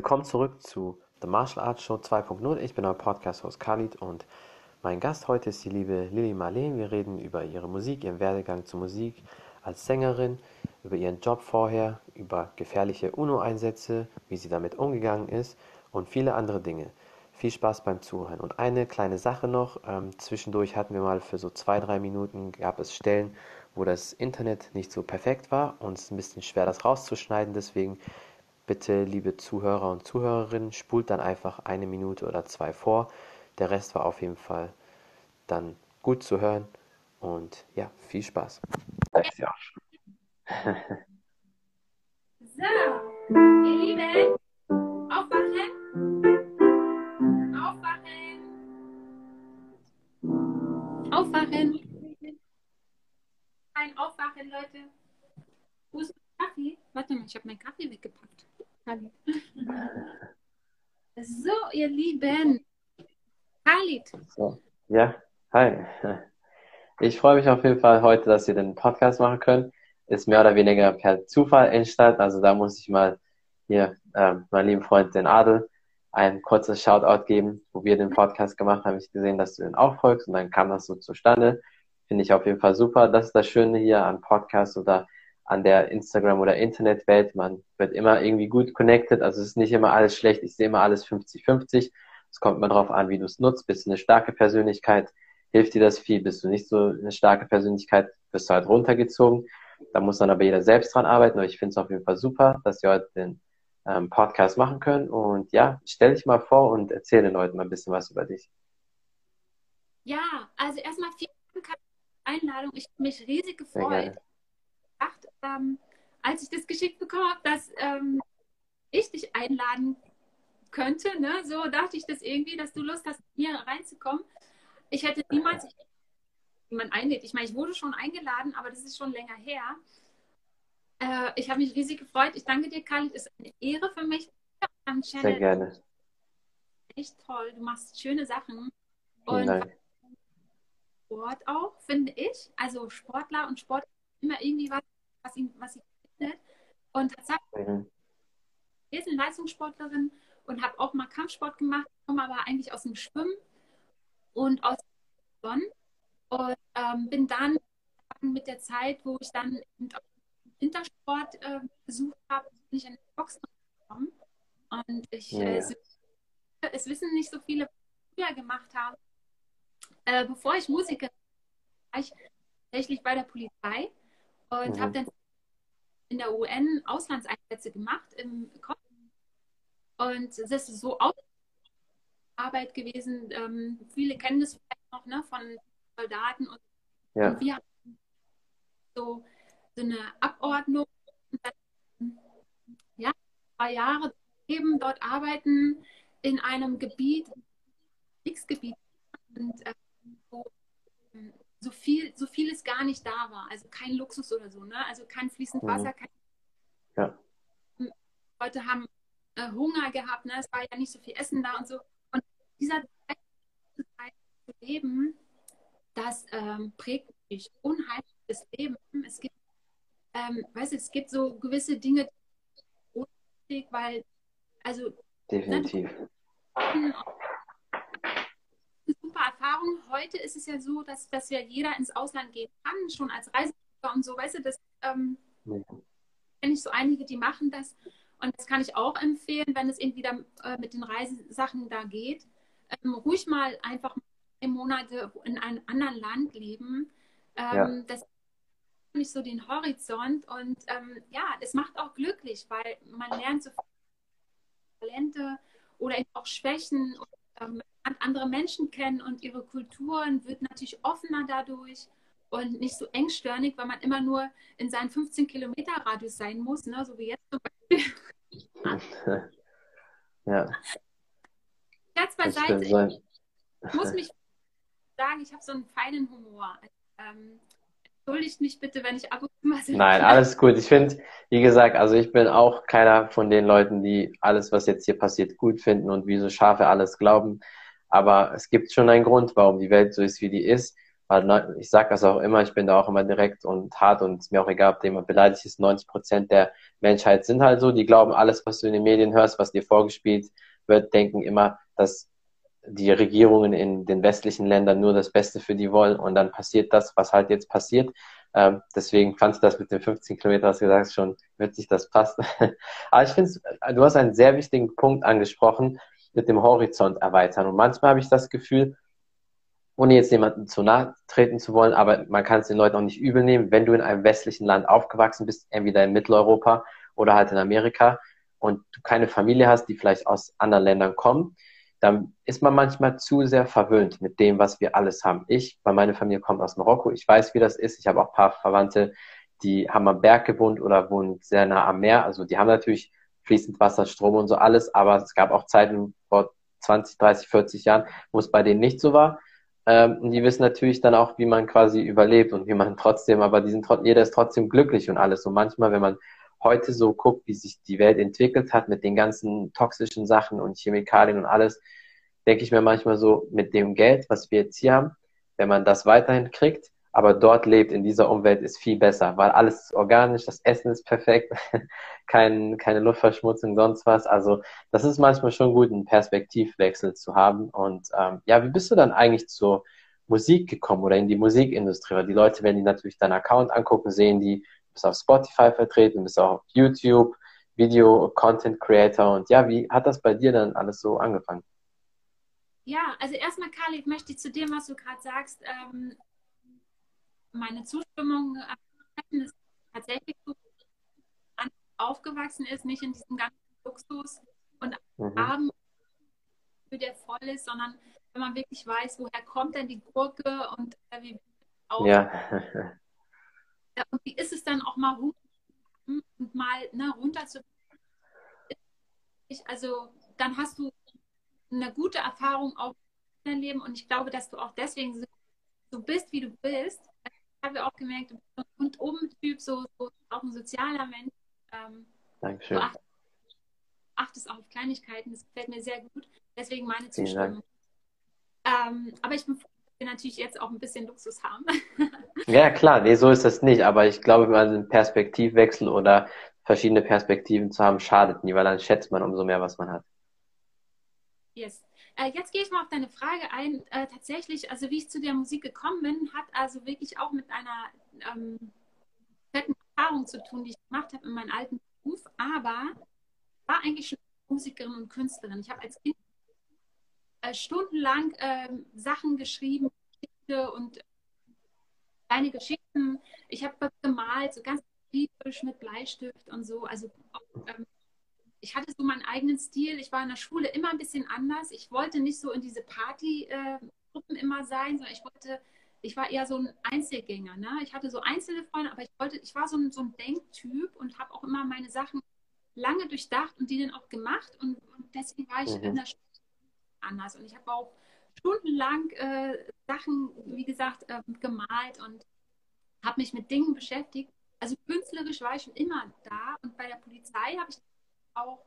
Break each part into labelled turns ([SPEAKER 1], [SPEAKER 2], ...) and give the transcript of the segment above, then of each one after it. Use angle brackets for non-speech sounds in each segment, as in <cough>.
[SPEAKER 1] Willkommen zurück zu The Martial Arts Show 2.0. Ich bin euer Podcast-Host Khalid und mein Gast heute ist die liebe Lili Marleen. Wir reden über ihre Musik, ihren Werdegang zur Musik als Sängerin, über ihren Job vorher, über gefährliche UNO-Einsätze, wie sie damit umgegangen ist und viele andere Dinge. Viel Spaß beim Zuhören. Und eine kleine Sache noch, ähm, zwischendurch hatten wir mal für so zwei, drei Minuten, gab es Stellen, wo das Internet nicht so perfekt war und es ist ein bisschen schwer, das rauszuschneiden. Deswegen bitte, liebe Zuhörer und Zuhörerinnen, spult dann einfach eine Minute oder zwei vor. Der Rest war auf jeden Fall dann gut zu hören und ja, viel Spaß. Ja.
[SPEAKER 2] so, ihr Lieben, aufwachen. Aufwachen. Aufwachen. Ein Aufwachen, Leute. Wo ist mein Kaffee? Warte mal, ich habe meinen Kaffee weggepackt. So, ihr Lieben. Khalid.
[SPEAKER 1] So. Ja, hi. Ich freue mich auf jeden Fall heute, dass wir den Podcast machen können. Ist mehr oder weniger per Zufall entstanden. Also da muss ich mal hier ähm, meinem lieben Freund, den Adel, ein kurzes Shoutout geben, wo wir den Podcast gemacht haben. Ich gesehen, dass du den auch folgst und dann kam das so zustande. Finde ich auf jeden Fall super. Das ist das Schöne hier an Podcasts oder an der Instagram- oder Internetwelt. Man wird immer irgendwie gut connected. Also es ist nicht immer alles schlecht. Ich sehe immer alles 50-50. Es kommt immer darauf an, wie du es nutzt. Bist du eine starke Persönlichkeit, hilft dir das viel. Bist du nicht so eine starke Persönlichkeit, wirst du halt runtergezogen. Da muss dann aber jeder selbst dran arbeiten. Aber ich finde es auf jeden Fall super, dass wir heute den ähm, Podcast machen können. Und ja, stell dich mal vor und erzähle den Leuten mal ein bisschen was über dich.
[SPEAKER 2] Ja, also erstmal vielen Dank Einladung. Ich habe mich riesig gefreut. Ähm, als ich das geschickt bekommen habe, dass ähm, ich dich einladen könnte, ne? so dachte ich das irgendwie, dass du Lust hast, hier reinzukommen. Ich hätte niemals jemanden einlädt. Ich meine, ich wurde schon eingeladen, aber das ist schon länger her. Äh, ich habe mich riesig gefreut. Ich danke dir, Khalid. Es ist eine Ehre für mich.
[SPEAKER 1] Sehr gerne.
[SPEAKER 2] Echt toll. Du machst schöne Sachen. Und Sport auch, finde ich. Also Sportler und Sport immer irgendwie was, was ihn, was ihn findet. Und tatsächlich, mhm. ich bin Leistungssportlerin und habe auch mal Kampfsport gemacht, komme aber eigentlich aus dem Schwimmen und aus dem und ähm, bin dann mit der Zeit, wo ich dann Wintersport äh, besucht habe, bin ich in den Boxen gekommen. Und ich, ja. äh, es wissen nicht so viele, was ich früher gemacht habe. Äh, bevor ich Musiker war, ich tatsächlich bei der Polizei und mhm. habe dann in der UN Auslandseinsätze gemacht im Kopf. Und das ist so Arbeit gewesen. Ähm, viele kennen das vielleicht noch ne, von Soldaten und, ja. und wir haben so, so eine Abordnung. Ja, zwei Jahre eben dort arbeiten in einem Gebiet, Kriegsgebiet, und, äh, wo ähm, so viel, so vieles gar nicht da war. Also kein Luxus oder so, ne? Also kein fließend mhm. Wasser, kein ja. Leute haben äh, Hunger gehabt, ne? Es war ja nicht so viel Essen da und so. Und dieser Zeit zu leben, das ähm, prägt mich unheimlich das Leben. Es gibt, ähm, weißt du, es gibt so gewisse Dinge, die weil, also
[SPEAKER 1] definitiv.
[SPEAKER 2] Ne, Erfahrung. Heute ist es ja so, dass, dass ja jeder ins Ausland gehen kann, schon als Reiseführer und so, weißt du, das ähm, ja. kenne ich so einige, die machen das. Und das kann ich auch empfehlen, wenn es irgendwie da, äh, mit den Reisesachen da geht. Ähm, ruhig mal einfach Monate in einem anderen Land leben. Ähm, ja. Das nicht so den Horizont und ähm, ja, es macht auch glücklich, weil man lernt so viele Talente oder auch Schwächen und ähm, andere Menschen kennen und ihre Kulturen, wird natürlich offener dadurch und nicht so engstirnig, weil man immer nur in seinen 15 Kilometer Radius sein muss, ne? so wie jetzt zum Beispiel. <laughs>
[SPEAKER 1] ja.
[SPEAKER 2] Scherz beiseite. Ich muss mich sagen, ich habe so einen feinen Humor. Ähm, entschuldigt mich bitte, wenn ich ab und zu mal.
[SPEAKER 1] Nein, alles gut. Ich finde, wie gesagt, also ich bin auch keiner von den Leuten, die alles, was jetzt hier passiert, gut finden und wie so Schafe alles glauben. Aber es gibt schon einen Grund, warum die Welt so ist, wie die ist. Weil ich sage das auch immer, ich bin da auch immer direkt und hart und ist mir auch egal, ob jemand beleidigt ist. 90 Prozent der Menschheit sind halt so, die glauben alles, was du in den Medien hörst, was dir vorgespielt wird, denken immer, dass die Regierungen in den westlichen Ländern nur das Beste für die wollen und dann passiert das, was halt jetzt passiert. Ähm, deswegen fand ich das mit den 15 Kilometern, hast du gesagt, schon witzig, das passt. <laughs> Aber ich finde, du hast einen sehr wichtigen Punkt angesprochen mit dem Horizont erweitern. Und manchmal habe ich das Gefühl, ohne jetzt jemanden zu nahe treten zu wollen, aber man kann es den Leuten auch nicht übel nehmen, wenn du in einem westlichen Land aufgewachsen bist, entweder in Mitteleuropa oder halt in Amerika und du keine Familie hast, die vielleicht aus anderen Ländern kommen, dann ist man manchmal zu sehr verwöhnt mit dem, was wir alles haben. Ich, bei meiner Familie kommt aus Marokko, ich weiß, wie das ist. Ich habe auch ein paar Verwandte, die haben am Berg gewohnt oder wohnen sehr nah am Meer. Also die haben natürlich fließend Wasser, Strom und so alles, aber es gab auch Zeiten vor 20, 30, 40 Jahren, wo es bei denen nicht so war. Ähm, und die wissen natürlich dann auch, wie man quasi überlebt und wie man <laughs> trotzdem, aber die sind, jeder ist trotzdem glücklich und alles. Und manchmal, wenn man heute so guckt, wie sich die Welt entwickelt hat mit den ganzen toxischen Sachen und Chemikalien und alles, denke ich mir manchmal so, mit dem Geld, was wir jetzt hier haben, wenn man das weiterhin kriegt, aber dort lebt, in dieser Umwelt, ist viel besser, weil alles ist organisch, das Essen ist perfekt, <laughs> kein, keine Luftverschmutzung, sonst was. Also das ist manchmal schon gut, einen Perspektivwechsel zu haben. Und ähm, ja, wie bist du dann eigentlich zur Musik gekommen oder in die Musikindustrie? Weil die Leute, wenn die natürlich deinen Account angucken, sehen die, bist auf Spotify vertreten, bist auch auf YouTube, Video, Content Creator und ja, wie hat das bei dir dann alles so angefangen?
[SPEAKER 2] Ja, also erstmal, möchte ich zu dem, was du gerade sagst, ähm, meine Zustimmung äh, ist tatsächlich so aufgewachsen ist, nicht in diesem ganzen Luxus und mhm. Abend, der voll ist, sondern wenn man wirklich weiß, woher kommt denn die Gurke und äh, wie
[SPEAKER 1] auch. <laughs> Ja.
[SPEAKER 2] und wie ist es dann auch mal und mal ne, runter zu. Also dann hast du eine gute Erfahrung auch in deinem Leben und ich glaube, dass du auch deswegen so, bist, wie du bist. Ich habe auch gemerkt, bist ein rundum-Typ, so, so, auch ein sozialer Mensch. Ähm,
[SPEAKER 1] Dankeschön. Du achtest,
[SPEAKER 2] achtest auf Kleinigkeiten, das gefällt mir sehr gut. Deswegen meine Zustimmung. Ähm, aber ich bin froh, wir natürlich jetzt auch ein bisschen Luxus haben. <laughs>
[SPEAKER 1] ja, klar, nee, so ist das nicht. Aber ich glaube, mal einen Perspektivwechsel oder verschiedene Perspektiven zu haben, schadet nie, weil dann schätzt man umso mehr, was man hat.
[SPEAKER 2] Yes. Äh, jetzt gehe ich mal auf deine Frage ein. Äh, tatsächlich, also wie ich zu der Musik gekommen bin, hat also wirklich auch mit einer ähm, fetten Erfahrung zu tun, die ich gemacht habe in meinem alten Beruf. Aber war eigentlich schon Musikerin und Künstlerin. Ich habe als Kind äh, stundenlang äh, Sachen geschrieben und kleine Geschichten. Ich habe gemalt, so ganz kritisch mit Bleistift und so. Also ähm, ich hatte so meinen eigenen Stil. Ich war in der Schule immer ein bisschen anders. Ich wollte nicht so in diese Partygruppen äh, immer sein, sondern ich wollte, ich war eher so ein Einzelgänger. Ne? Ich hatte so einzelne Freunde, aber ich wollte, ich war so ein, so ein Denktyp und habe auch immer meine Sachen lange durchdacht und die dann auch gemacht. Und, und deswegen war ich mhm. in der Schule anders. Und ich habe auch stundenlang äh, Sachen, wie gesagt, äh, gemalt und habe mich mit Dingen beschäftigt. Also künstlerisch war ich schon immer da. Und bei der Polizei habe ich auch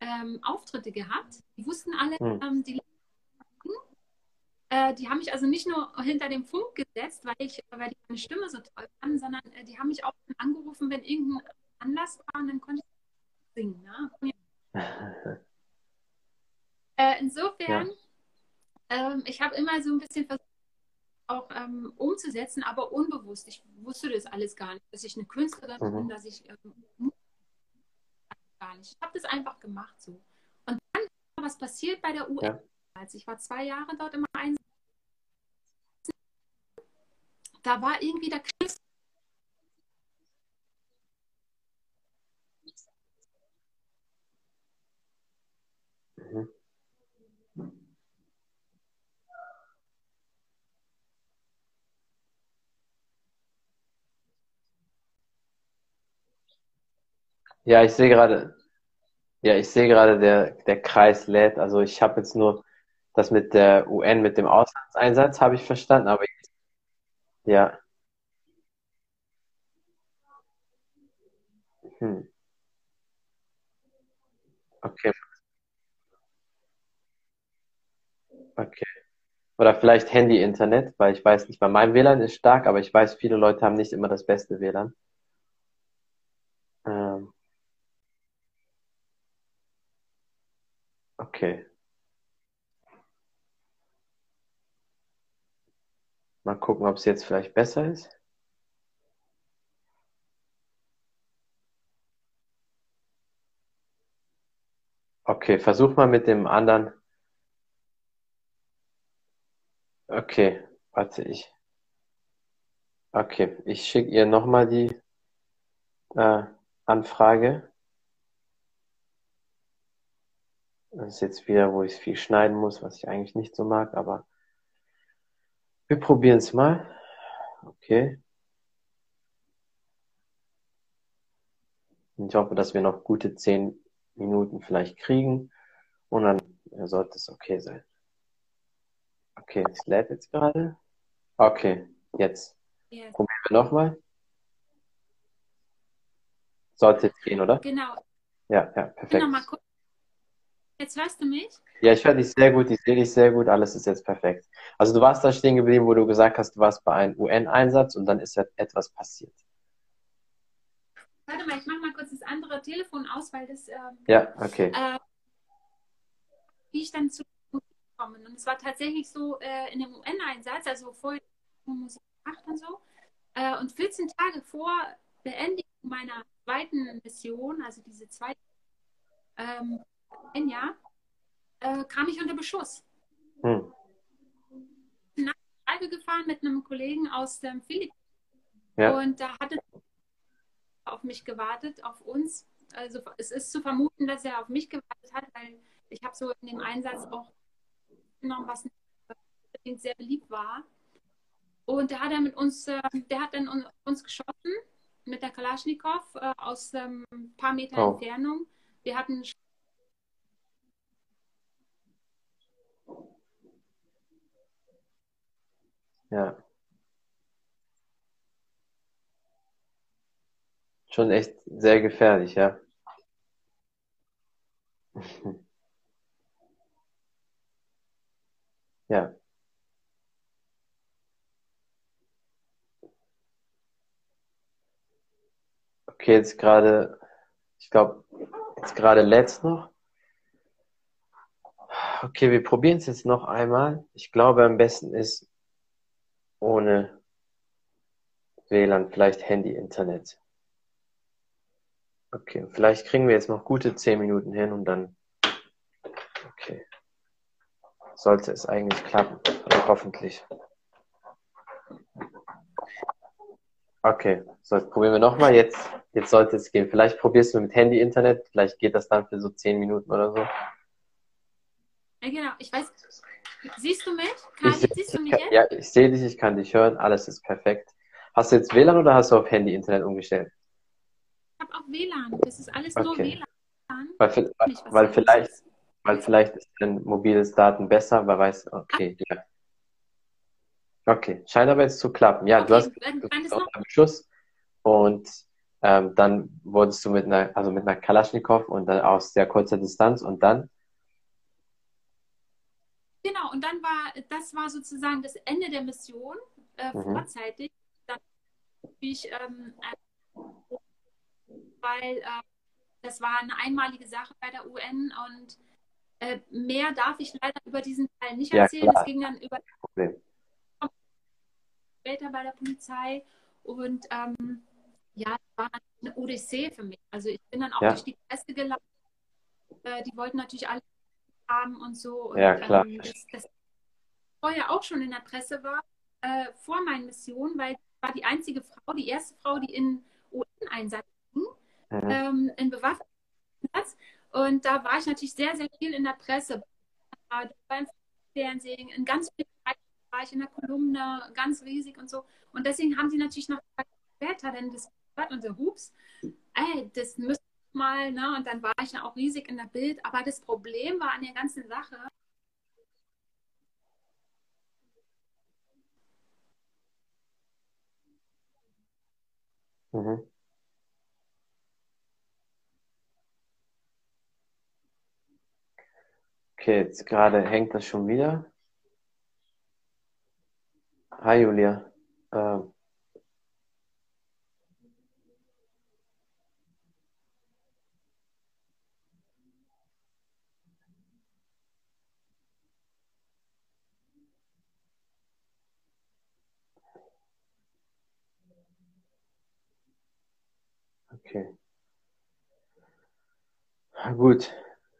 [SPEAKER 2] ähm, Auftritte gehabt. Die wussten alle, mhm. ähm, die äh, die haben mich also nicht nur hinter dem Funk gesetzt, weil ich, weil die meine Stimme so toll fanden, sondern äh, die haben mich auch angerufen, wenn irgendein Anlass war und dann konnte ich singen. Ne? <laughs> Äh, insofern, ja. ähm, ich habe immer so ein bisschen versucht, auch ähm, umzusetzen, aber unbewusst. Ich wusste das alles gar nicht, dass ich eine Künstlerin mhm. bin, dass ich ähm, gar nicht. Ich habe das einfach gemacht so. Und dann was passiert bei der UN. Ja. Als ich war zwei Jahre dort immer ein. Da war irgendwie der Christ mhm.
[SPEAKER 1] Ja, ich sehe gerade, ja, ich sehe gerade, der, der Kreis lädt. Also ich habe jetzt nur das mit der UN, mit dem Auslandseinsatz, habe ich verstanden, aber jetzt, ja. Hm. Okay, okay. Oder vielleicht Handy-Internet, weil ich weiß nicht, bei meinem WLAN ist stark, aber ich weiß, viele Leute haben nicht immer das beste WLAN. Ähm, okay. Mal gucken, ob es jetzt vielleicht besser ist. Okay, versuch mal mit dem anderen. Okay, warte, ich. Okay, ich schicke ihr nochmal die äh, Anfrage. Das ist jetzt wieder, wo ich viel schneiden muss, was ich eigentlich nicht so mag, aber wir probieren es mal. Okay. Ich hoffe, dass wir noch gute zehn Minuten vielleicht kriegen und dann sollte es okay sein. Okay, es lädt jetzt gerade. Okay, jetzt. Yes. Probieren wir nochmal. Sollte jetzt gehen, oder?
[SPEAKER 2] Genau.
[SPEAKER 1] Ja, ja, perfekt. Genau, mal gucken.
[SPEAKER 2] Jetzt hörst du mich?
[SPEAKER 1] Ja, ich höre dich sehr gut, ich sehe dich sehr gut, alles ist jetzt perfekt. Also du warst da stehen geblieben, wo du gesagt hast, du warst bei einem UN-Einsatz und dann ist ja etwas passiert.
[SPEAKER 2] Warte mal, ich mache mal kurz das andere Telefon aus, weil das. Ähm,
[SPEAKER 1] ja, okay. Äh,
[SPEAKER 2] wie ich dann zu Musik komme. Und es war tatsächlich so äh, in dem UN-Einsatz, also vorher Musik gemacht und so. Äh, und 14 Tage vor Beendigung meiner zweiten Mission, also diese zweite ähm, ein Jahr, äh, kam ich unter Beschuss. Hm. Nach Schreibe gefahren mit einem Kollegen aus dem Philippinen. Ja. Und da hatte auf mich gewartet, auf uns. Also es ist zu vermuten, dass er auf mich gewartet hat, weil ich habe so in dem Einsatz auch genommen, was sehr beliebt war. Und der hat dann mit uns, äh, der hat dann uns geschossen mit der Kalaschnikow äh, aus ein ähm, paar Meter oh. Entfernung. Wir hatten
[SPEAKER 1] Ja. Schon echt sehr gefährlich, ja. <laughs> Ja. Okay, jetzt gerade, ich glaube, jetzt gerade letzt noch. Okay, wir probieren es jetzt noch einmal. Ich glaube, am besten ist ohne WLAN, vielleicht Handy, Internet. Okay, vielleicht kriegen wir jetzt noch gute zehn Minuten hin und dann. Okay. Sollte es eigentlich klappen. Also hoffentlich. Okay, so jetzt probieren wir nochmal. Jetzt, jetzt sollte es gehen. Vielleicht probierst du mit Handy, Internet. Vielleicht geht das dann für so zehn Minuten oder so.
[SPEAKER 2] Ja, genau. Ich weiß, Siehst du mich? Kati, siehst du
[SPEAKER 1] mich jetzt? Ja, ich sehe dich, ich kann dich hören, alles ist perfekt. Hast du jetzt WLAN oder hast du auf Handy Internet umgestellt?
[SPEAKER 2] Ich habe auch WLAN, das ist alles nur okay. WLAN.
[SPEAKER 1] Weil, weil, weil vielleicht, weil vielleicht ist dein mobiles Daten besser, weil weiß, okay, ja. Okay, scheint aber jetzt zu klappen. Ja, okay, du hast einen Schuss und ähm, dann wurdest du mit einer, also mit einer Kalaschnikow und dann aus sehr kurzer Distanz und dann
[SPEAKER 2] Genau, und dann war, das war sozusagen das Ende der Mission, äh, mhm. vorzeitig. Dann ich, ähm, weil äh, das war eine einmalige Sache bei der UN und äh, mehr darf ich leider über diesen Teil nicht erzählen. Es ging dann über später bei der Polizei und ähm, ja, das war eine Odyssee für mich. Also ich bin dann auch ja. durch die Presse gelaufen. Äh, die wollten natürlich alle haben und so. Und,
[SPEAKER 1] ja, klar. Ähm, das,
[SPEAKER 2] das vorher auch schon in der Presse war, äh, vor meinen Missionen, weil ich war die einzige Frau, die erste Frau, die in UN-Einsatz ging, mhm. ähm, in bewaffneten Und da war ich natürlich sehr, sehr viel in der Presse, beim Fernsehen, in ganz vielen Bereichen war ich in der Kolumne, ganz riesig und so. Und deswegen haben sie natürlich noch später denn das und so, hups, ey, das müsste mal, ne? Und dann war ich ja auch riesig in der Bild. Aber das Problem war an der ganzen Sache,
[SPEAKER 1] Mhm. Okay, jetzt gerade hängt das schon wieder. Hi Julia. Ähm, Okay. Gut,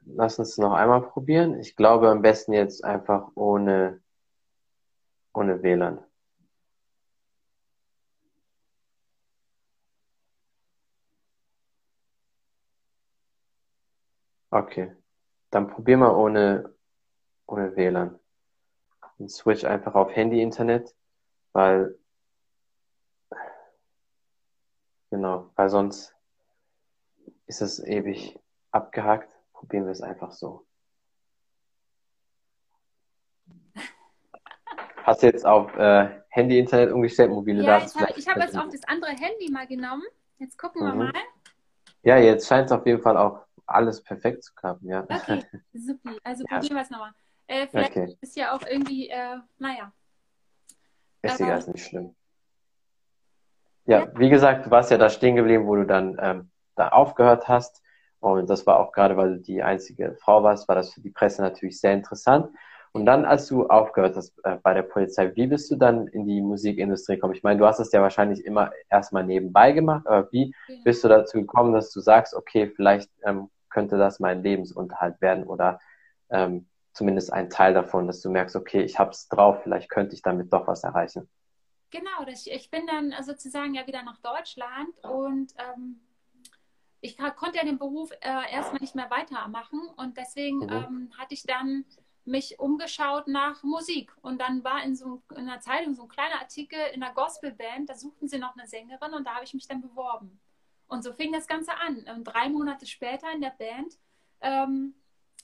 [SPEAKER 1] lass uns noch einmal probieren. Ich glaube am besten jetzt einfach ohne, ohne WLAN. Okay, dann probier mal ohne, ohne WLAN. Und switch einfach auf Handy-Internet, weil, genau, weil sonst ist es ewig abgehakt. Probieren wir es einfach so. Hast du jetzt auf äh, Handy-Internet umgestellt, mobile
[SPEAKER 2] Ja,
[SPEAKER 1] Daten?
[SPEAKER 2] ich habe hab jetzt auch das andere Handy mal genommen. Jetzt gucken wir
[SPEAKER 1] Mhm.
[SPEAKER 2] mal.
[SPEAKER 1] Ja, jetzt scheint es auf jeden Fall auch alles perfekt zu klappen, ja.
[SPEAKER 2] Okay, <laughs> super. Also
[SPEAKER 1] Ja.
[SPEAKER 2] probieren wir es nochmal. Äh, vielleicht
[SPEAKER 1] Okay,
[SPEAKER 2] ist ja auch irgendwie, äh, naja.
[SPEAKER 1] ist ist nicht schlimm. Ja, wie gesagt, du warst ja da stehen geblieben, wo du dann ähm, da aufgehört hast. Und das war auch gerade, weil du die einzige Frau warst, war das für die Presse natürlich sehr interessant. Und dann, als du aufgehört hast äh, bei der Polizei, wie bist du dann in die Musikindustrie gekommen? Ich meine, du hast es ja wahrscheinlich immer erstmal nebenbei gemacht, aber wie
[SPEAKER 2] genau.
[SPEAKER 1] bist du dazu gekommen, dass du sagst, okay, vielleicht ähm, könnte das mein Lebensunterhalt werden oder ähm, zumindest ein Teil davon, dass du merkst, okay, ich hab's drauf, vielleicht könnte ich damit doch was erreichen.
[SPEAKER 2] Genau, das, ich bin dann sozusagen ja wieder nach Deutschland und ähm, ich konnte ja den Beruf äh, erstmal nicht mehr weitermachen und deswegen
[SPEAKER 1] Mhm.
[SPEAKER 2] ähm, hatte ich dann mich umgeschaut nach Musik und dann war in so in einer Zeitung so ein kleiner Artikel in einer Gospelband, da suchten sie noch eine Sängerin und da habe ich mich dann beworben. Und so fing das Ganze an. Und drei Monate später in der Band, ähm,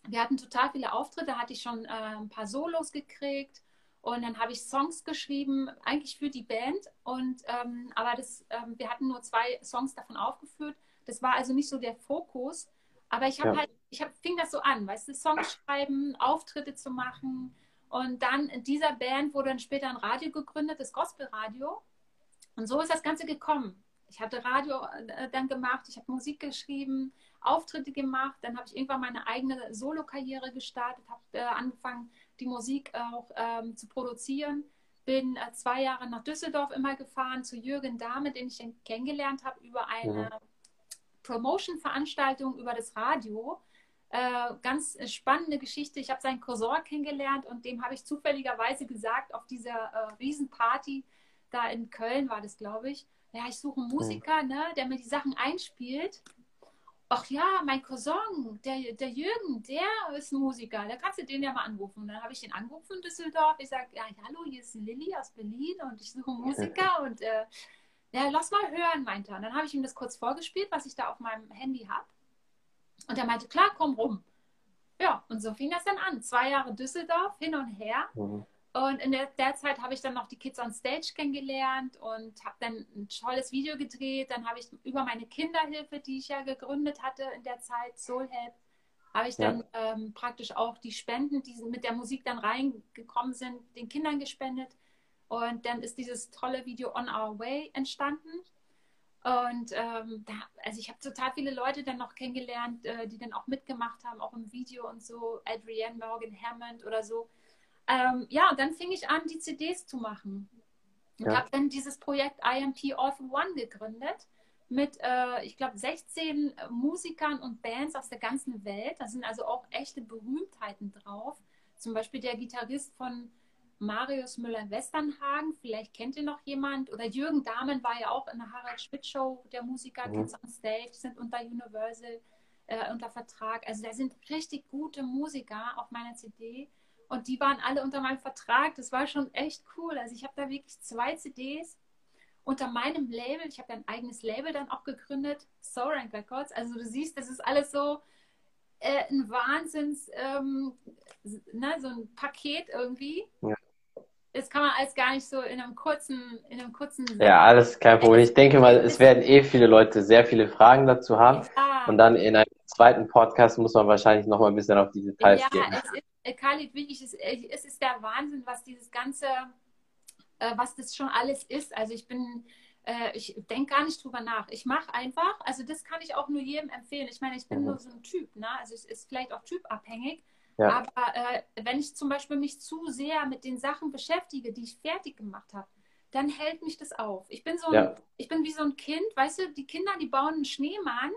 [SPEAKER 2] wir hatten total viele Auftritte, hatte ich schon äh, ein paar Solos gekriegt und dann habe ich Songs geschrieben, eigentlich für die Band. Und ähm, aber das, ähm, wir hatten nur zwei Songs davon aufgeführt. Das war also nicht so der Fokus. Aber ich habe
[SPEAKER 1] Ja.
[SPEAKER 2] halt, ich hab, fing das so an, weißt du, Songs schreiben, Auftritte zu machen. Und dann in dieser Band wurde dann später ein Radio gegründet, das Gospelradio. Und so ist das Ganze gekommen. Ich hatte Radio äh, dann gemacht, ich habe Musik geschrieben, Auftritte gemacht, dann habe ich irgendwann meine eigene Solo-Karriere gestartet, habe äh, angefangen, die Musik auch ähm, zu produzieren. Bin äh, zwei Jahre nach Düsseldorf immer gefahren zu Jürgen Dahme, den ich kennengelernt habe über eine Promotion-Veranstaltung über das Radio. Äh, ganz spannende Geschichte. Ich habe seinen Cousin kennengelernt und dem habe ich zufälligerweise gesagt, auf dieser äh, Riesenparty, da in Köln war das, glaube ich, ja, ich suche einen Musiker, ne, der mir die Sachen einspielt. Ach ja, mein Cousin, der, der Jürgen, der ist ein Musiker, da kannst du den ja mal anrufen. Und dann habe ich ihn angerufen in Düsseldorf. Ich sage, ja, hallo, hier ist Lilly aus Berlin und ich suche <laughs> Musiker und äh, ja, lass mal hören, meinte er. Und dann habe ich ihm das kurz vorgespielt, was ich da auf meinem Handy habe. Und er meinte, klar, komm rum. Ja, und so fing das dann an. Zwei Jahre Düsseldorf, hin und her.
[SPEAKER 1] Mhm.
[SPEAKER 2] Und in der, der Zeit habe ich dann noch die Kids on Stage kennengelernt und habe dann ein tolles Video gedreht. Dann habe ich über meine Kinderhilfe, die ich ja gegründet hatte in der Zeit, Soul Help, habe ich dann ähm, praktisch auch die Spenden, die mit der Musik dann reingekommen sind, den Kindern gespendet. Und dann ist dieses tolle Video On Our Way entstanden. Und ähm, da, also ich habe total viele Leute dann noch kennengelernt, äh, die dann auch mitgemacht haben, auch im Video und so, Adrienne Morgan Hammond oder so. Ähm, ja, und dann fing ich an, die CDs zu machen. Und
[SPEAKER 1] Ja.
[SPEAKER 2] habe dann dieses Projekt IMP All for One gegründet mit, äh, ich glaube, 16 Musikern und Bands aus der ganzen Welt. Da sind also auch echte Berühmtheiten drauf. Zum Beispiel der Gitarrist von Marius Müller-Westernhagen, vielleicht kennt ihr noch jemand. Oder Jürgen Dahmen war ja auch in der Harald Schmidt Show, der Musiker,
[SPEAKER 1] Mhm.
[SPEAKER 2] Kids on Stage, sind unter Universal äh, unter Vertrag. Also da sind richtig gute Musiker auf meiner CD. Und die waren alle unter meinem Vertrag. Das war schon echt cool. Also ich habe da wirklich zwei CDs unter meinem Label. Ich habe ein eigenes Label dann auch gegründet, Soul Records. Also du siehst, das ist alles so äh, ein Wahnsinns, ähm, ne, so ein Paket irgendwie.
[SPEAKER 1] Ja.
[SPEAKER 2] Das kann man alles gar nicht so in einem kurzen, in einem kurzen
[SPEAKER 1] Ja, alles kein Problem. Ich denke mal, es werden eh viele Leute sehr viele Fragen dazu haben.
[SPEAKER 2] Ja,
[SPEAKER 1] Und dann in einem zweiten Podcast muss man wahrscheinlich noch mal ein bisschen auf die Details
[SPEAKER 2] ja
[SPEAKER 1] gehen.
[SPEAKER 2] es ist, äh, Khalid, wirklich, es, es ist der Wahnsinn, was dieses ganze äh, was das schon alles ist. Also ich bin, äh, ich denke gar nicht drüber nach. Ich mache einfach, also das kann ich auch nur jedem empfehlen. Ich meine, ich bin mhm. nur so ein Typ, ne? Also es ist vielleicht auch typabhängig. Ja. Aber äh, wenn ich zum Beispiel mich zu sehr mit den Sachen beschäftige, die ich fertig gemacht habe, dann hält mich das auf. Ich bin so ein, ja. ich bin wie so ein Kind, weißt du, die Kinder, die bauen einen Schneemann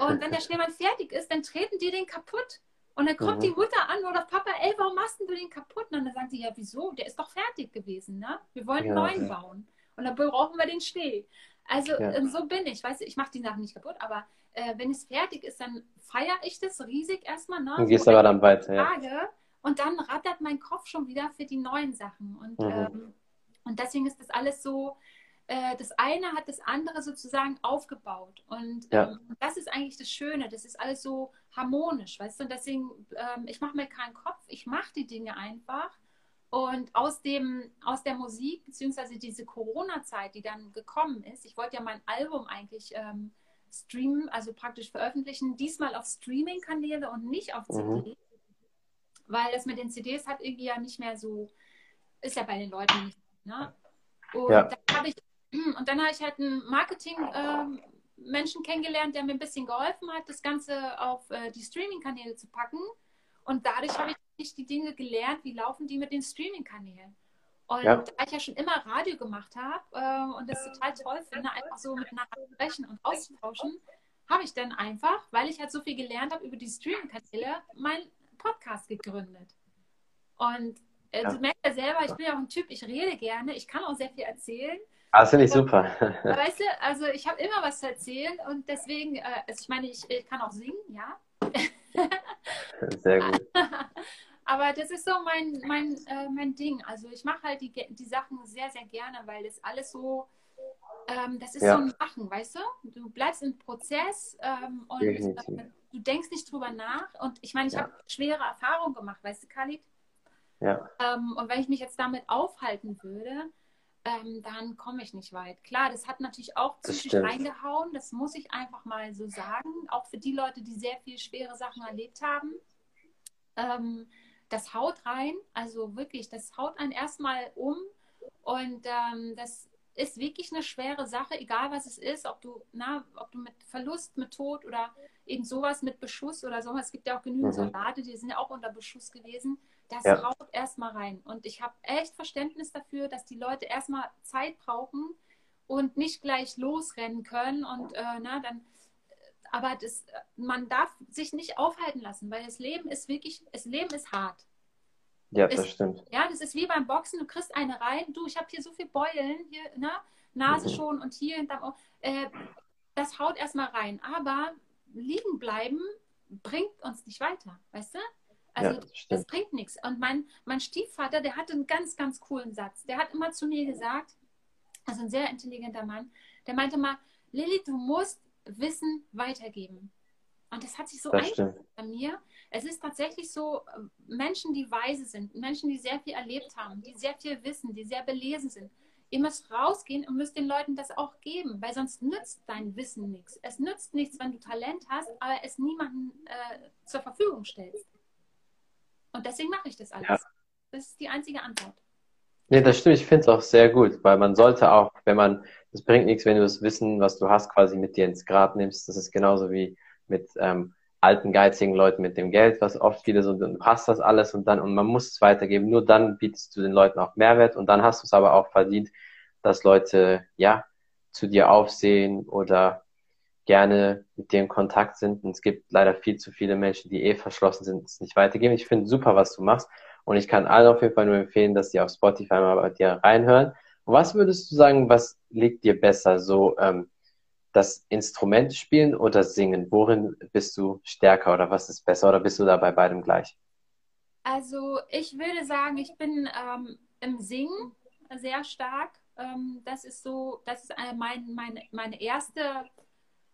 [SPEAKER 2] und wenn der <laughs> Schneemann fertig ist, dann treten die den kaputt. Und dann kommt mhm. die Mutter an oder Papa, ey, warum machst du den kaputt? Und dann sagen sie, ja, wieso? Der ist doch fertig gewesen, ne? Wir wollen einen neuen ja. bauen. Und dann brauchen wir den Schnee. Also ja. so bin ich, weißt du, ich mache die Sachen nicht kaputt, aber äh, wenn es fertig ist, dann feiere ich das riesig erstmal. Ne?
[SPEAKER 1] Und gehst so aber dann weiter. Ja.
[SPEAKER 2] Und dann rattert mein Kopf schon wieder für die neuen Sachen. Und, mhm. ähm, und deswegen ist das alles so, äh, das eine hat das andere sozusagen aufgebaut. Und ja. ähm, das ist eigentlich das Schöne. Das ist alles so harmonisch, weißt du? Und deswegen, ähm, ich mache mir keinen Kopf, ich mache die Dinge einfach. Und aus, dem, aus der Musik, beziehungsweise diese Corona-Zeit, die dann gekommen ist, ich wollte ja mein Album eigentlich ähm, streamen, also praktisch veröffentlichen, diesmal auf Streaming-Kanäle und nicht auf CD. Mhm. Weil das mit den CDs hat irgendwie ja nicht mehr so, ist ja bei den Leuten nicht. Ne? Und ja. dann habe ich <clears throat> und dann habe ich halt einen Marketing-Menschen ähm, kennengelernt, der mir ein bisschen geholfen hat, das Ganze auf äh, die Streaming-Kanäle zu packen. Und dadurch habe ich die Dinge gelernt, wie laufen die mit den Streaming-Kanälen. Und ja. da ich ja schon immer Radio gemacht habe äh, und das total toll finde, einfach so miteinander sprechen und austauschen, habe ich dann einfach, weil ich halt so viel gelernt habe über die Streaming-Kanäle, meinen Podcast gegründet. Und äh, ja. du merkst ja selber, ich bin ja auch ein Typ, ich rede gerne, ich kann auch sehr viel erzählen.
[SPEAKER 1] Ah, das finde ich super. <laughs>
[SPEAKER 2] Weißt du, also ich habe immer was zu erzählen und deswegen, äh, also ich meine, ich, ich, kann auch singen, ja.
[SPEAKER 1] Sehr gut. <laughs>
[SPEAKER 2] Aber das ist so mein, mein, äh, mein Ding. Also ich mache halt die, die Sachen sehr, sehr gerne, weil das alles so, ähm, das ist ja. so ein Machen, weißt du? Du bleibst im Prozess ähm, und äh, du denkst nicht drüber nach. Und ich meine, ich ja. habe schwere Erfahrungen gemacht, weißt du, Khalid? Ja. Ähm, und wenn ich mich jetzt damit aufhalten würde, ähm, dann komme ich nicht weit. Klar, das hat natürlich auch psychisch reingehauen, das muss ich einfach mal so sagen. Auch für die Leute, die sehr viele schwere Sachen erlebt haben. Das haut rein, also wirklich, das haut einen erstmal um und ähm, das ist wirklich eine schwere Sache, egal was es ist, ob du, na, ob du mit Verlust, mit Tod oder eben sowas mit Beschuss oder sowas. Es gibt ja auch genügend mhm. Soldaten, die sind ja auch unter Beschuss gewesen. Das ja. haut erstmal rein. Und ich habe echt Verständnis dafür, dass die Leute erstmal Zeit brauchen und nicht gleich losrennen können. Und äh, na, dann, aber das, man darf sich nicht aufhalten lassen, weil das Leben ist wirklich, das Leben ist hart.
[SPEAKER 1] Ja, das es, stimmt.
[SPEAKER 2] Ja, das ist wie beim Boxen, du kriegst eine rein, du, ich habe hier so viel Beulen, hier, ne? Nase mhm. schon und hier hinterm Ohr. Äh, das haut erstmal rein. Aber liegen bleiben bringt uns nicht weiter, weißt du? Also ja, das, das, bringt nichts. Und mein, mein Stiefvater, der hatte einen ganz, ganz coolen Satz. Der hat immer zu mir gesagt, also ein sehr intelligenter Mann, der meinte mal, Lilly, du musst Wissen weitergeben. Und das hat sich so eingestellt bei mir. Es ist tatsächlich so, Menschen, die weise sind, Menschen, die sehr viel erlebt haben, die sehr viel wissen, die sehr belesen sind. Ihr müsst rausgehen und müsst den Leuten das auch geben, weil sonst nützt dein Wissen nichts. Es nützt nichts, wenn du Talent hast, aber es niemandem äh, zur Verfügung stellst. Und deswegen mache ich das alles. Ja. Das ist die einzige Antwort.
[SPEAKER 1] Nee, das stimmt. Ich finde es auch sehr gut, weil man sollte auch, wenn man, es bringt nichts, wenn du das Wissen, was du hast, quasi mit dir ins Grab nimmst. Das ist genauso wie mit ähm, alten, geizigen Leuten mit dem Geld, was oft viele so, du hast das alles und dann, und man muss es weitergeben. Nur dann bietest du den Leuten auch Mehrwert und dann hast du es aber auch verdient, dass Leute, ja, zu dir aufsehen oder gerne mit dir in Kontakt sind. Und es gibt leider viel zu viele Menschen, die eh verschlossen sind, es nicht weitergeben. Ich finde super, was du machst. Und ich kann allen auf jeden Fall nur empfehlen, dass sie auf Spotify mal bei dir reinhören. Was würdest du sagen, was liegt dir besser? So ähm, das Instrument spielen oder singen? Worin bist du stärker oder was ist besser? Oder bist du da bei beidem gleich?
[SPEAKER 2] Also ich würde sagen, ich bin ähm, im Singen sehr stark. Ähm, das ist so, das ist äh, mein, meine, meine erste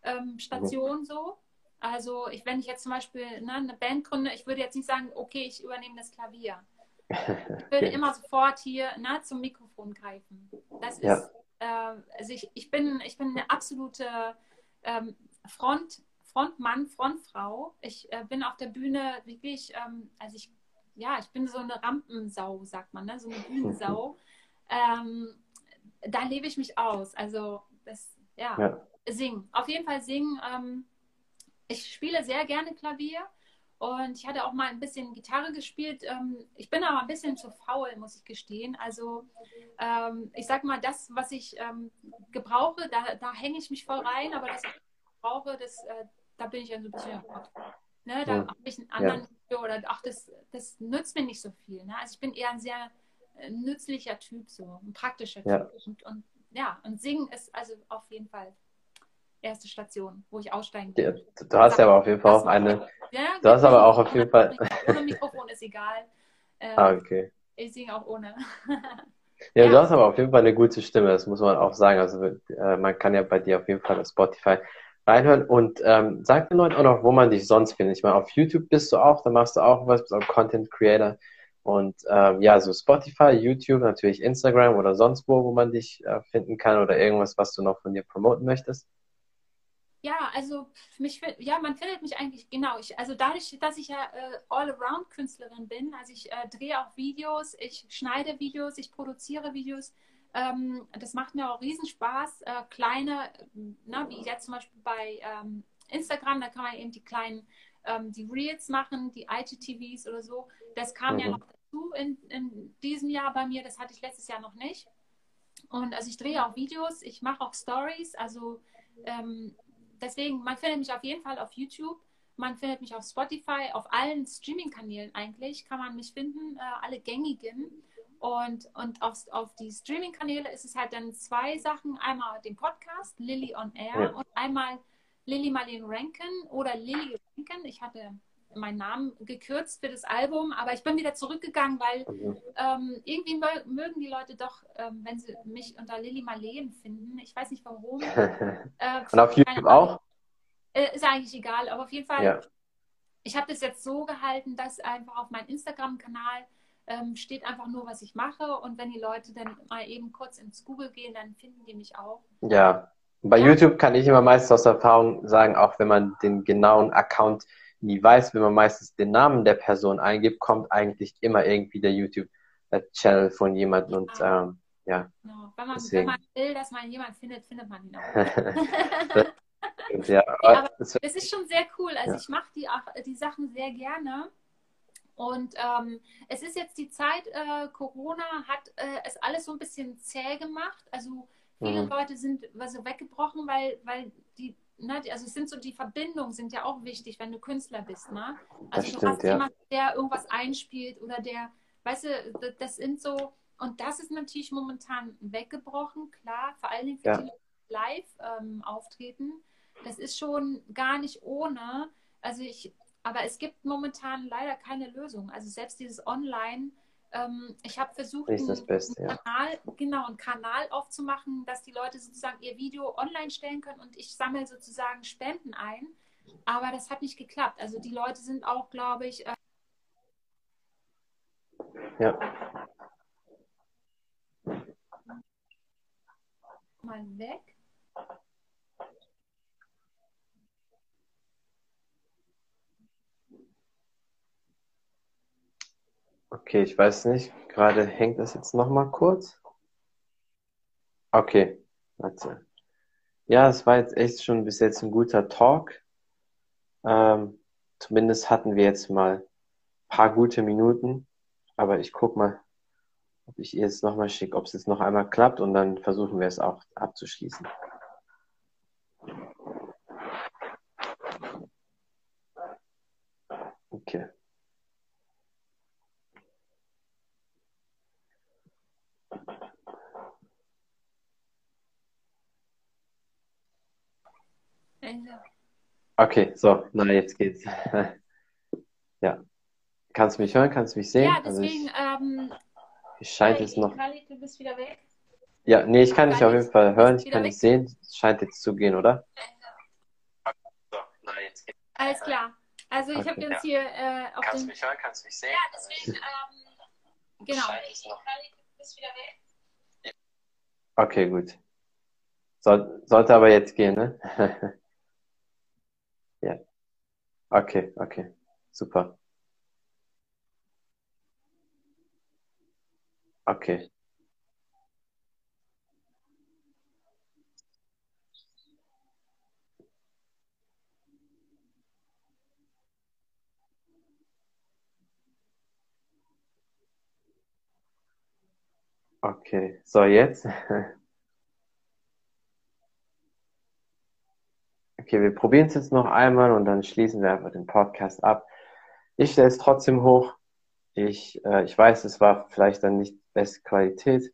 [SPEAKER 2] ähm, Station so. Also ich, wenn ich jetzt zum Beispiel ne, eine Band gründe, ich würde jetzt nicht sagen, okay, ich übernehme das Klavier. <laughs> Ich würde immer sofort hier ne, zum Mikrofon greifen. Das ist, ja. äh, also ich, ich, bin, ich bin eine absolute ähm, Front, Frontmann, Frontfrau. Ich äh, bin auf der Bühne wirklich, ähm, also ich, ja, ich bin so eine Rampensau, sagt man, ne? so eine Bühnensau. <laughs> ähm, da lebe ich mich aus. Also das, ja, ja. singen. Auf jeden Fall singen. Ich spiele sehr gerne Klavier und ich hatte auch mal ein bisschen Gitarre gespielt. Ähm, ich bin aber ein bisschen zu faul, muss ich gestehen. Also ähm, ich sag mal, das, was ich ähm, gebrauche, da, da hänge ich mich voll rein, aber das, was ich brauche, das, äh, da bin ich ja so ein bisschen Ne, da ja. habe ich einen anderen ja. oder ach, das, das nützt mir nicht so viel. Ne? Also ich bin eher ein sehr äh, nützlicher Typ, so ein praktischer Typ. Ja. Und, und ja, und singen ist also auf jeden Fall erste Station, wo ich aussteigen
[SPEAKER 1] kann. Ja, du hast ja aber auf jeden Fall auch eine. Ja, du hast aber auch auf jeden Fall.
[SPEAKER 2] Ohne Mikrofon ist egal. <laughs>
[SPEAKER 1] Ähm, ah, okay.
[SPEAKER 2] Ich singe auch ohne.
[SPEAKER 1] ja, <laughs> ja, du hast aber auf jeden Fall eine gute Stimme, das muss man auch sagen. Also äh, man kann ja bei dir auf jeden Fall auf Spotify reinhören und ähm, sag den Leuten auch noch, wo man dich sonst findet. Ich meine, auf YouTube bist du auch, da machst du auch was, bist auch Content Creator. Und ähm, ja, so Spotify, YouTube, natürlich Instagram oder sonst wo, wo man dich äh, finden kann oder irgendwas, was du noch von dir promoten möchtest.
[SPEAKER 2] Ja, also mich, ja, man findet mich eigentlich genau. Ich, also dadurch, dass ich ja äh, All-Around-Künstlerin bin, also ich äh, drehe auch Videos, ich schneide Videos, ich produziere Videos. Ähm, das macht mir auch Riesenspaß. Äh, kleine, na, wie jetzt zum Beispiel bei ähm, Instagram, da kann man eben die kleinen, ähm, die Reels machen, die IGTVs oder so. Das kam mhm. ja noch dazu in, in diesem Jahr bei mir. Das hatte ich letztes Jahr noch nicht. Und also ich drehe auch Videos, ich mache auch Stories, also ähm, deswegen, man findet mich auf jeden Fall auf YouTube. Man findet mich auf Spotify, auf allen Streaming-Kanälen eigentlich kann man mich finden, äh, alle gängigen. Und, und auf, auf die Streaming-Kanäle ist es halt dann zwei Sachen. Einmal den Podcast, Lilly on Air, ja. und einmal Lilly Marlene Rankin oder Lilly Rankin. Ich hatte meinen Namen gekürzt für das Album, aber ich bin wieder zurückgegangen, weil mhm. ähm, irgendwie mögen die Leute doch, ähm, wenn sie mich unter Lilly Marleen finden. Ich weiß nicht warum. <laughs>
[SPEAKER 1] Äh, Und auf YouTube auch?
[SPEAKER 2] Äh, ist eigentlich egal, aber auf jeden Fall, ja. ich habe das jetzt so gehalten, dass einfach auf meinem Instagram-Kanal ähm, steht einfach nur, was ich mache. Und wenn die Leute dann mal eben kurz ins Google gehen, dann finden die mich auch.
[SPEAKER 1] Ja. Bei ja. YouTube kann ich immer meistens aus Erfahrung sagen, auch wenn man den genauen Account nie weiß, wenn man meistens den Namen der Person eingibt, kommt eigentlich immer irgendwie der YouTube-Channel von jemandem und ah. ähm, ja.
[SPEAKER 2] Genau. Wenn, man, wenn, man, will, dass man jemanden findet, findet man ihn auch. <laughs> <laughs> ja, aber es ist schon sehr cool. Also ja. ich mache die, die Sachen sehr gerne. Und ähm, es ist jetzt die Zeit, äh, Corona hat äh, es alles so ein bisschen zäh gemacht. Also viele mhm. Leute sind also weggebrochen, weil, weil die ne, also es sind so die Verbindungen sind ja auch wichtig, wenn du Künstler bist, ne? Also
[SPEAKER 1] das
[SPEAKER 2] du
[SPEAKER 1] stimmt,
[SPEAKER 2] hast ja. jemanden, der irgendwas einspielt oder der, weißt du, das sind so, und das ist natürlich momentan weggebrochen, klar, vor allen Dingen für ja. die live ähm, auftreten. Das ist schon gar nicht ohne. Also ich, aber es gibt momentan leider keine Lösung. Also selbst dieses Online, ähm, ich habe versucht,
[SPEAKER 1] einen, Beste,
[SPEAKER 2] einen Kanal, ja. genau, einen Kanal aufzumachen, dass die Leute sozusagen ihr Video online stellen können und ich sammle sozusagen Spenden ein. Aber das hat nicht geklappt. Also die Leute sind auch, glaube ich, äh
[SPEAKER 1] ja.
[SPEAKER 2] Mal weg.
[SPEAKER 1] Okay, ich weiß nicht. Gerade hängt das jetzt nochmal kurz. Okay, warte. Ja, es war jetzt echt schon bis jetzt ein guter Talk. Ähm, zumindest hatten wir jetzt mal paar gute Minuten. Aber ich guck mal, ob ich ihr jetzt nochmal schicke, ob es jetzt noch einmal klappt und dann versuchen wir es auch abzuschließen. Okay. Okay, so, na jetzt geht's. <laughs> ja. Kannst du mich hören? Kannst du mich sehen?
[SPEAKER 2] Ja, deswegen. Also ich, ähm,
[SPEAKER 1] ich scheint es noch.
[SPEAKER 2] Khalid, du bist wieder weg.
[SPEAKER 1] Ja, nee, ich kann dich auf jeden Fall hören, ich kann dich sehen. Es scheint jetzt zu gehen, oder?
[SPEAKER 2] So, na, jetzt geht's. Alles klar. Also ich okay. habe jetzt hier äh,
[SPEAKER 1] auf Kannst du mich hören? Kannst du mich sehen?
[SPEAKER 2] Ja, deswegen. Ähm, genau. Khalid, du bist wieder weg.
[SPEAKER 1] Okay, gut. Soll, sollte aber jetzt gehen, ne? <laughs> Okay, okay, super. Okay. Okay, so jetzt? <laughs> Okay, wir probieren es jetzt noch einmal und dann schließen wir einfach den Podcast ab. Ich stelle es trotzdem hoch. Ich, äh, ich weiß, es war vielleicht dann nicht beste Qualität.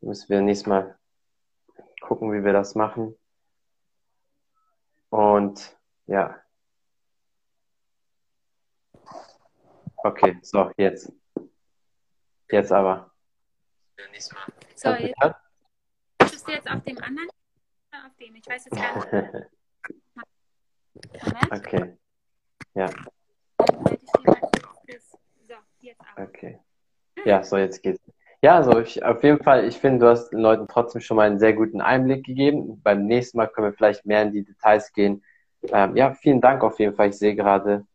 [SPEAKER 1] Müssen wir nächstes Mal gucken, wie wir das machen. Und ja. Okay, so, jetzt. Jetzt aber.
[SPEAKER 2] So, jetzt. Bist du jetzt auf dem anderen? Auf dem? Ich weiß jetzt gar nicht. <laughs>
[SPEAKER 1] Okay. Ja. Okay. Ja, so jetzt geht's. Ja, also ich, auf jeden Fall, ich finde, du hast den Leuten trotzdem schon mal einen sehr guten Einblick gegeben. Beim nächsten Mal können wir vielleicht mehr in die Details gehen. Ähm, ja, vielen Dank auf jeden Fall. Ich sehe gerade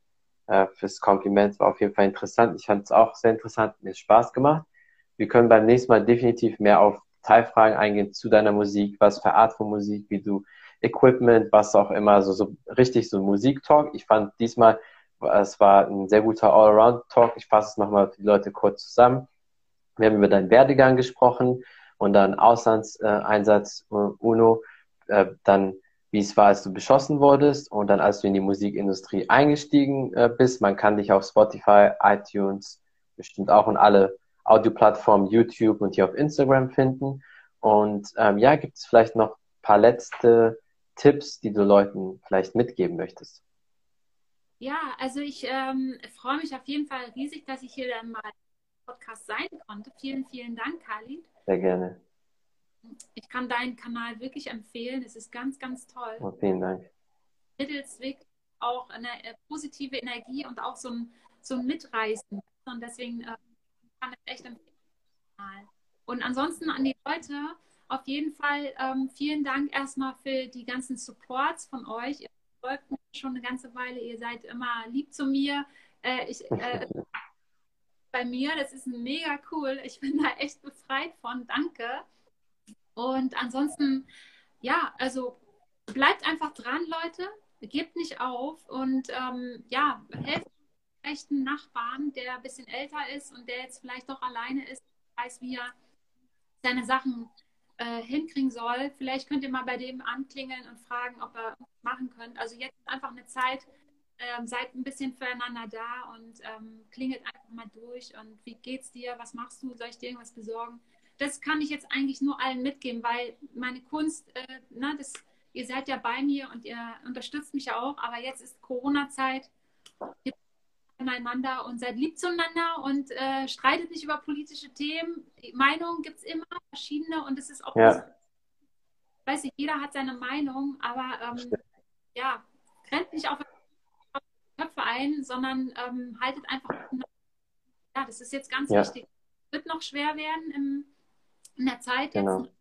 [SPEAKER 1] äh, fürs Kompliment. War auf jeden Fall interessant. Ich fand es auch sehr interessant. Mir Spaß gemacht. Wir können beim nächsten Mal definitiv mehr auf Teilfragen eingehen zu deiner Musik. Was für Art von Musik, wie du Equipment, was auch immer, so, so richtig so Musiktalk. Ich fand diesmal, es war ein sehr guter Allround-Talk. Ich fasse es nochmal für die Leute kurz zusammen. Wir haben über deinen Werdegang gesprochen und dann Auslandseinsatz äh, UNO, äh, dann wie es war, als du beschossen wurdest und dann als du in die Musikindustrie eingestiegen äh, bist. Man kann dich auf Spotify, iTunes, bestimmt auch und alle Audioplattformen, YouTube und hier auf Instagram finden. Und ähm, ja, gibt es vielleicht noch ein paar letzte Tipps, die du Leuten vielleicht mitgeben möchtest?
[SPEAKER 2] Ja, also ich ähm, freue mich auf jeden Fall riesig, dass ich hier dann mal im Podcast sein konnte. Vielen, vielen Dank, Khalid.
[SPEAKER 1] Sehr gerne.
[SPEAKER 2] Ich kann deinen Kanal wirklich empfehlen. Es ist ganz, ganz toll.
[SPEAKER 1] Oh, vielen Dank.
[SPEAKER 2] Mittels wirklich auch eine äh, positive Energie und auch so ein, so ein Mitreißen. Und deswegen äh, kann ich echt empfehlen. Und ansonsten an die Leute, auf jeden Fall ähm, vielen Dank erstmal für die ganzen Supports von euch. Ihr folgt mir schon eine ganze Weile, ihr seid immer lieb zu mir. Äh, ich, äh, <laughs> bei mir, das ist mega cool. Ich bin da echt befreit von. Danke. Und ansonsten, ja, also bleibt einfach dran, Leute. Gebt nicht auf und ähm, ja, helft vielleicht einen Nachbarn, der ein bisschen älter ist und der jetzt vielleicht doch alleine ist, weiß, wie er seine Sachen äh, hinkriegen soll. Vielleicht könnt ihr mal bei dem anklingeln und fragen, ob er machen könnt. Also jetzt einfach eine Zeit, ähm, seid ein bisschen füreinander da und ähm, klingelt einfach mal durch. Und wie geht's dir? Was machst du? Soll ich dir irgendwas besorgen? Das kann ich jetzt eigentlich nur allen mitgeben, weil meine Kunst, äh, na, das, ihr seid ja bei mir und ihr unterstützt mich ja auch, aber jetzt ist Corona-Zeit miteinander und seid lieb zueinander und äh, streitet nicht über politische Themen. Meinungen gibt es immer, verschiedene und es ist auch,
[SPEAKER 1] ja.
[SPEAKER 2] weiß ich, jeder hat seine Meinung, aber ähm, ja, rennt nicht auf Köpfe ein, sondern ähm, haltet einfach, ja, das ist jetzt ganz ja. wichtig. Wird noch schwer werden im, in der Zeit genau. jetzt.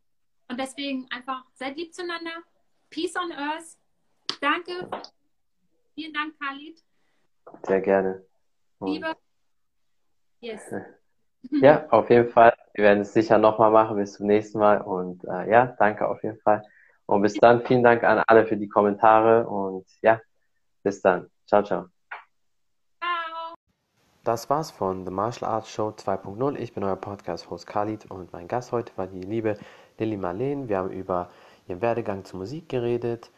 [SPEAKER 2] Und deswegen einfach seid lieb zueinander. Peace on Earth. Danke. Vielen Dank, Khalid.
[SPEAKER 1] Sehr gerne.
[SPEAKER 2] Liebe. Yes.
[SPEAKER 1] Ja, auf jeden Fall. Wir werden es sicher nochmal machen. Bis zum nächsten Mal. Und äh, ja, danke auf jeden Fall. Und bis dann. Vielen Dank an alle für die Kommentare. Und ja, bis dann. Ciao, ciao.
[SPEAKER 2] Ciao.
[SPEAKER 1] Das war's von The Martial Arts Show 2.0. Ich bin euer Podcast-Host Khalid und mein Gast heute war die liebe Lilly Marleen. Wir haben über ihren Werdegang zur Musik geredet,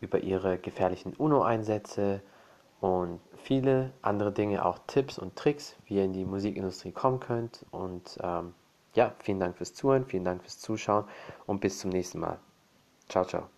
[SPEAKER 1] über ihre gefährlichen UNO-Einsätze, und viele andere Dinge, auch Tipps und Tricks, wie ihr in die Musikindustrie kommen könnt. Und ähm, ja, vielen Dank fürs Zuhören, vielen Dank fürs Zuschauen und bis zum nächsten Mal. Ciao, ciao.